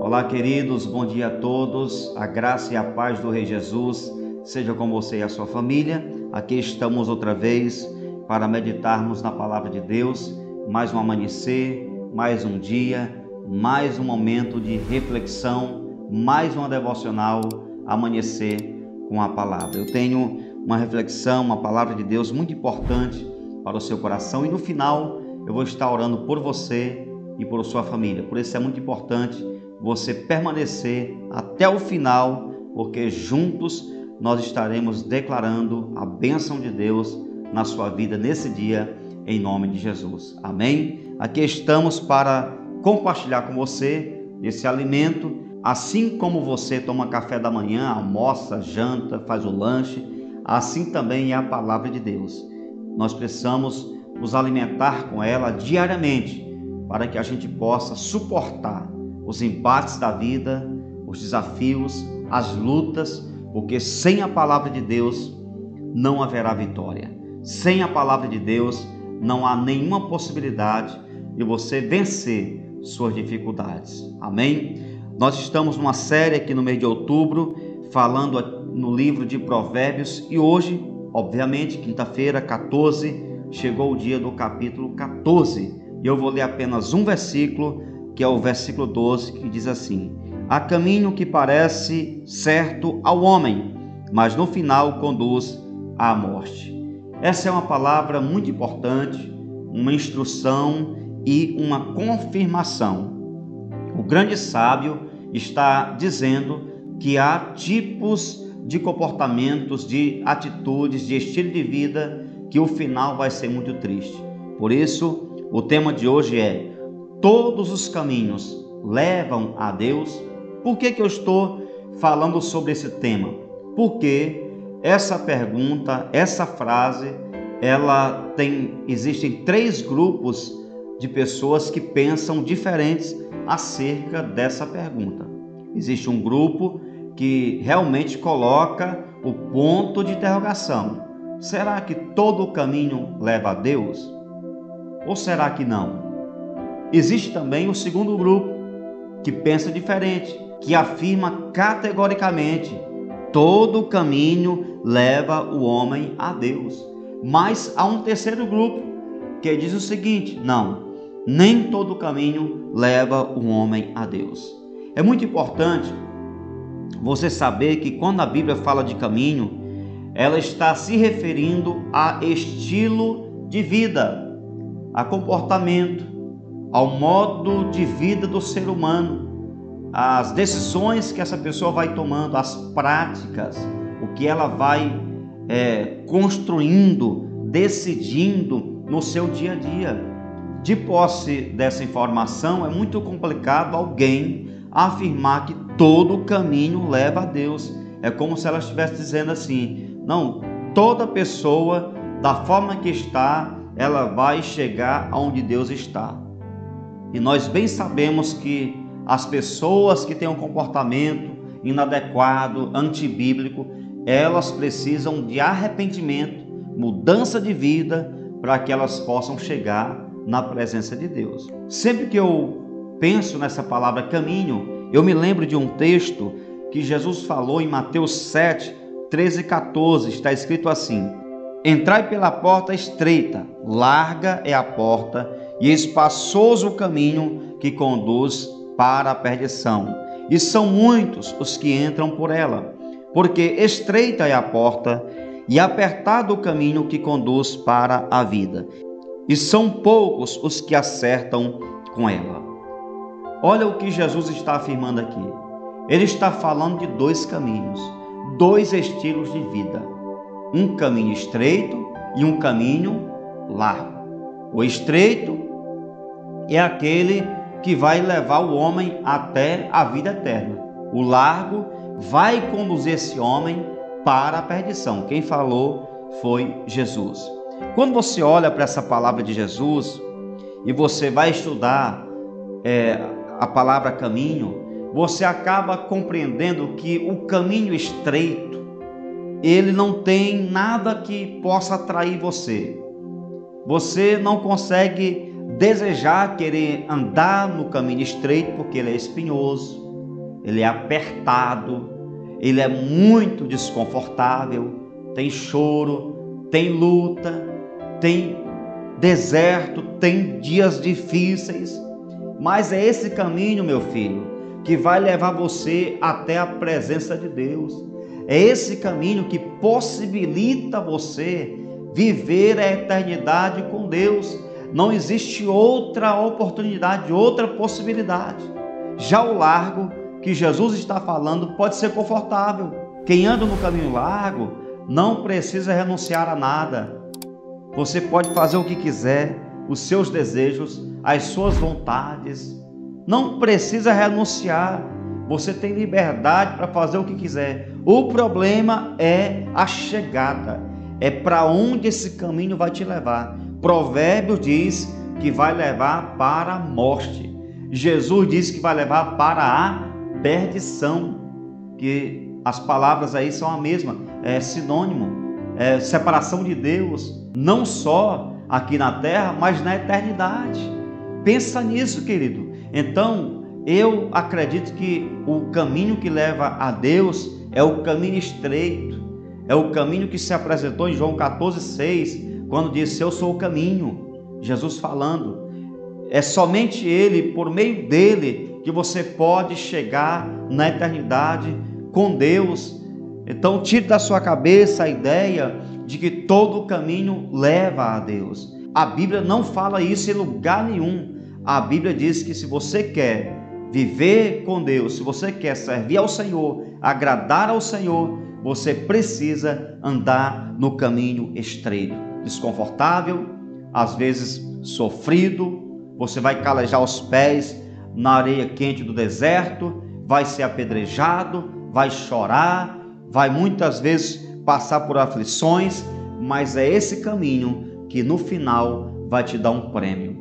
Olá, queridos, bom dia a todos. A graça e a paz do Rei Jesus seja com você e a sua família. Aqui estamos outra vez para meditarmos na palavra de Deus. Mais um amanhecer, mais um dia, mais um momento de reflexão, mais uma devocional amanhecer com a palavra. Eu tenho uma reflexão, uma palavra de Deus muito importante para o seu coração e no final eu vou estar orando por você e por sua família. Por isso é muito importante você permanecer até o final, porque juntos nós estaremos declarando a bênção de Deus na sua vida nesse dia, em nome de Jesus. Amém? Aqui estamos para compartilhar com você esse alimento, assim como você toma café da manhã, almoça, janta, faz o lanche, assim também é a palavra de Deus. Nós precisamos nos alimentar com ela diariamente para que a gente possa suportar os embates da vida, os desafios, as lutas, porque sem a palavra de Deus não haverá vitória. Sem a palavra de Deus não há nenhuma possibilidade de você vencer suas dificuldades. Amém? Nós estamos numa série aqui no mês de outubro, falando no livro de Provérbios e hoje, obviamente, quinta-feira, 14, chegou o dia do capítulo 14. E eu vou ler apenas um versículo que é o versículo 12, que diz assim: Há caminho que parece certo ao homem, mas no final conduz à morte. Essa é uma palavra muito importante, uma instrução e uma confirmação. O grande sábio está dizendo que há tipos de comportamentos, de atitudes, de estilo de vida que o final vai ser muito triste. Por isso, o tema de hoje é todos os caminhos levam a Deus? Por que, que eu estou falando sobre esse tema? Porque essa pergunta, essa frase, ela tem existem três grupos de pessoas que pensam diferentes acerca dessa pergunta. Existe um grupo que realmente coloca o ponto de interrogação. Será que todo o caminho leva a Deus? Ou será que não? Existe também o segundo grupo, que pensa diferente, que afirma categoricamente: todo caminho leva o homem a Deus. Mas há um terceiro grupo que diz o seguinte: não, nem todo caminho leva o homem a Deus. É muito importante você saber que quando a Bíblia fala de caminho, ela está se referindo a estilo de vida, a comportamento, ao modo de vida do ser humano, as decisões que essa pessoa vai tomando, as práticas, o que ela vai é, construindo, decidindo no seu dia a dia. De posse dessa informação, é muito complicado alguém afirmar que todo caminho leva a Deus. É como se ela estivesse dizendo assim: não, toda pessoa, da forma que está, ela vai chegar aonde Deus está. E nós bem sabemos que as pessoas que têm um comportamento inadequado, antibíblico, elas precisam de arrependimento, mudança de vida, para que elas possam chegar na presença de Deus. Sempre que eu penso nessa palavra caminho, eu me lembro de um texto que Jesus falou em Mateus 7, 13 e 14. Está escrito assim: Entrai pela porta estreita, larga é a porta e espaçoso o caminho que conduz para a perdição. E são muitos os que entram por ela, porque estreita é a porta e apertado o caminho que conduz para a vida. E são poucos os que acertam com ela. Olha o que Jesus está afirmando aqui. Ele está falando de dois caminhos, dois estilos de vida: um caminho estreito e um caminho largo. O estreito é aquele que vai levar o homem até a vida eterna. O largo vai conduzir esse homem para a perdição. Quem falou foi Jesus. Quando você olha para essa palavra de Jesus e você vai estudar é, a palavra caminho, você acaba compreendendo que o caminho estreito ele não tem nada que possa atrair você. Você não consegue desejar querer andar no caminho estreito porque ele é espinhoso, ele é apertado, ele é muito desconfortável, tem choro, tem luta, tem deserto, tem dias difíceis. Mas é esse caminho, meu filho, que vai levar você até a presença de Deus. É esse caminho que possibilita você viver a eternidade com Deus. Não existe outra oportunidade, outra possibilidade. Já o largo que Jesus está falando pode ser confortável. Quem anda no caminho largo não precisa renunciar a nada. Você pode fazer o que quiser, os seus desejos, as suas vontades. Não precisa renunciar. Você tem liberdade para fazer o que quiser. O problema é a chegada. É para onde esse caminho vai te levar. Provérbios diz que vai levar para a morte. Jesus disse que vai levar para a perdição. Que as palavras aí são a mesma, é sinônimo. É separação de Deus, não só aqui na terra, mas na eternidade. Pensa nisso, querido. Então, eu acredito que o caminho que leva a Deus é o caminho estreito, é o caminho que se apresentou em João 14,6, quando disse: Eu sou o caminho. Jesus falando. É somente Ele, por meio dele, que você pode chegar na eternidade com Deus. Então, tire da sua cabeça a ideia de que todo caminho leva a Deus. A Bíblia não fala isso em lugar nenhum. A Bíblia diz que se você quer viver com Deus, se você quer servir ao Senhor, agradar ao Senhor, você precisa andar no caminho estreito, desconfortável, às vezes sofrido, você vai calejar os pés na areia quente do deserto, vai ser apedrejado, vai chorar, vai muitas vezes passar por aflições, mas é esse caminho que no final vai te dar um prêmio.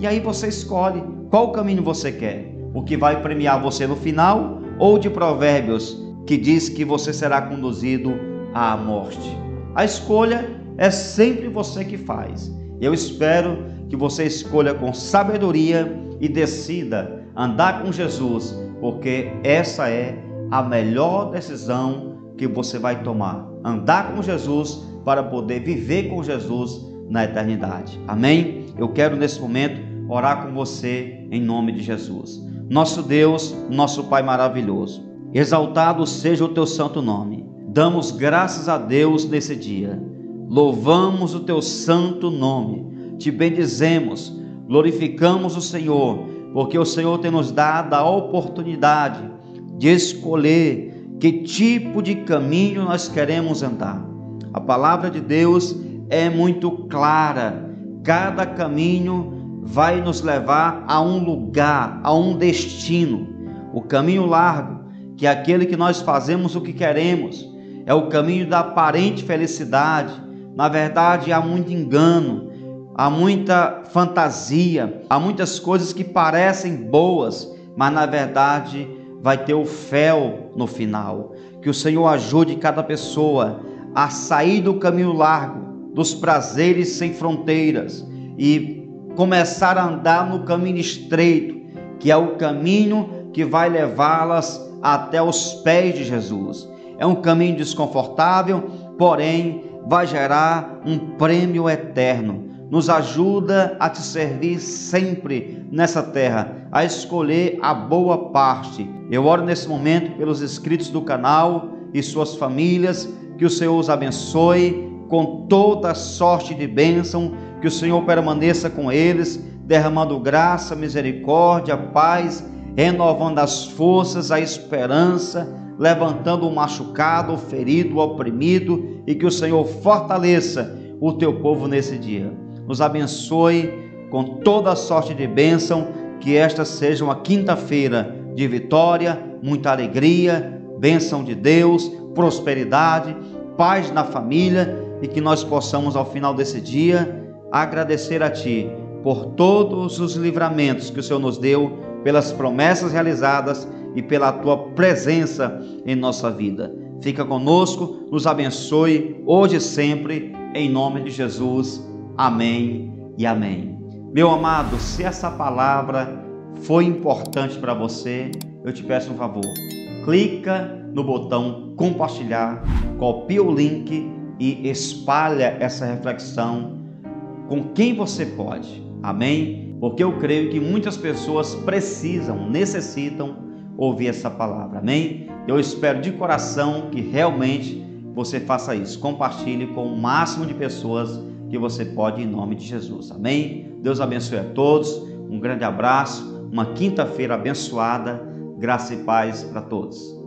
E aí você escolhe qual caminho você quer: o que vai premiar você no final ou de Provérbios que diz que você será conduzido à morte. A escolha é sempre você que faz. Eu espero que você escolha com sabedoria e decida andar com Jesus, porque essa é a melhor decisão que você vai tomar. Andar com Jesus para poder viver com Jesus na eternidade. Amém? Eu quero nesse momento orar com você em nome de Jesus. Nosso Deus, nosso Pai maravilhoso, exaltado seja o teu santo nome. Damos graças a Deus nesse dia. Louvamos o teu santo nome. Te bendizemos, glorificamos o Senhor, porque o Senhor tem nos dado a oportunidade de escolher que tipo de caminho nós queremos andar. A palavra de Deus é muito clara. Cada caminho vai nos levar a um lugar, a um destino. O caminho largo, que é aquele que nós fazemos o que queremos, é o caminho da aparente felicidade. Na verdade, há muito engano, há muita fantasia, há muitas coisas que parecem boas, mas na verdade vai ter o fel no final. Que o Senhor ajude cada pessoa a sair do caminho largo, dos prazeres sem fronteiras e começar a andar no caminho estreito, que é o caminho que vai levá-las até os pés de Jesus. É um caminho desconfortável, porém vai gerar um prêmio eterno nos ajuda a te servir sempre nessa terra, a escolher a boa parte. Eu oro nesse momento pelos inscritos do canal e suas famílias, que o Senhor os abençoe com toda sorte de bênção, que o Senhor permaneça com eles, derramando graça, misericórdia, paz, renovando as forças, a esperança, levantando o machucado, o ferido, o oprimido, e que o Senhor fortaleça o teu povo nesse dia. Nos abençoe com toda sorte de bênção, que esta seja uma quinta-feira de vitória, muita alegria, bênção de Deus, prosperidade, paz na família e que nós possamos ao final desse dia agradecer a Ti por todos os livramentos que o Senhor nos deu, pelas promessas realizadas e pela Tua presença em nossa vida. Fica conosco, nos abençoe hoje e sempre, em nome de Jesus. Amém e amém. Meu amado, se essa palavra foi importante para você, eu te peço um favor. Clica no botão compartilhar, copia o link e espalha essa reflexão com quem você pode. Amém? Porque eu creio que muitas pessoas precisam, necessitam ouvir essa palavra. Amém? Eu espero de coração que realmente você faça isso. Compartilhe com o máximo de pessoas que você pode em nome de Jesus. Amém? Deus abençoe a todos. Um grande abraço. Uma quinta-feira abençoada. Graça e paz para todos.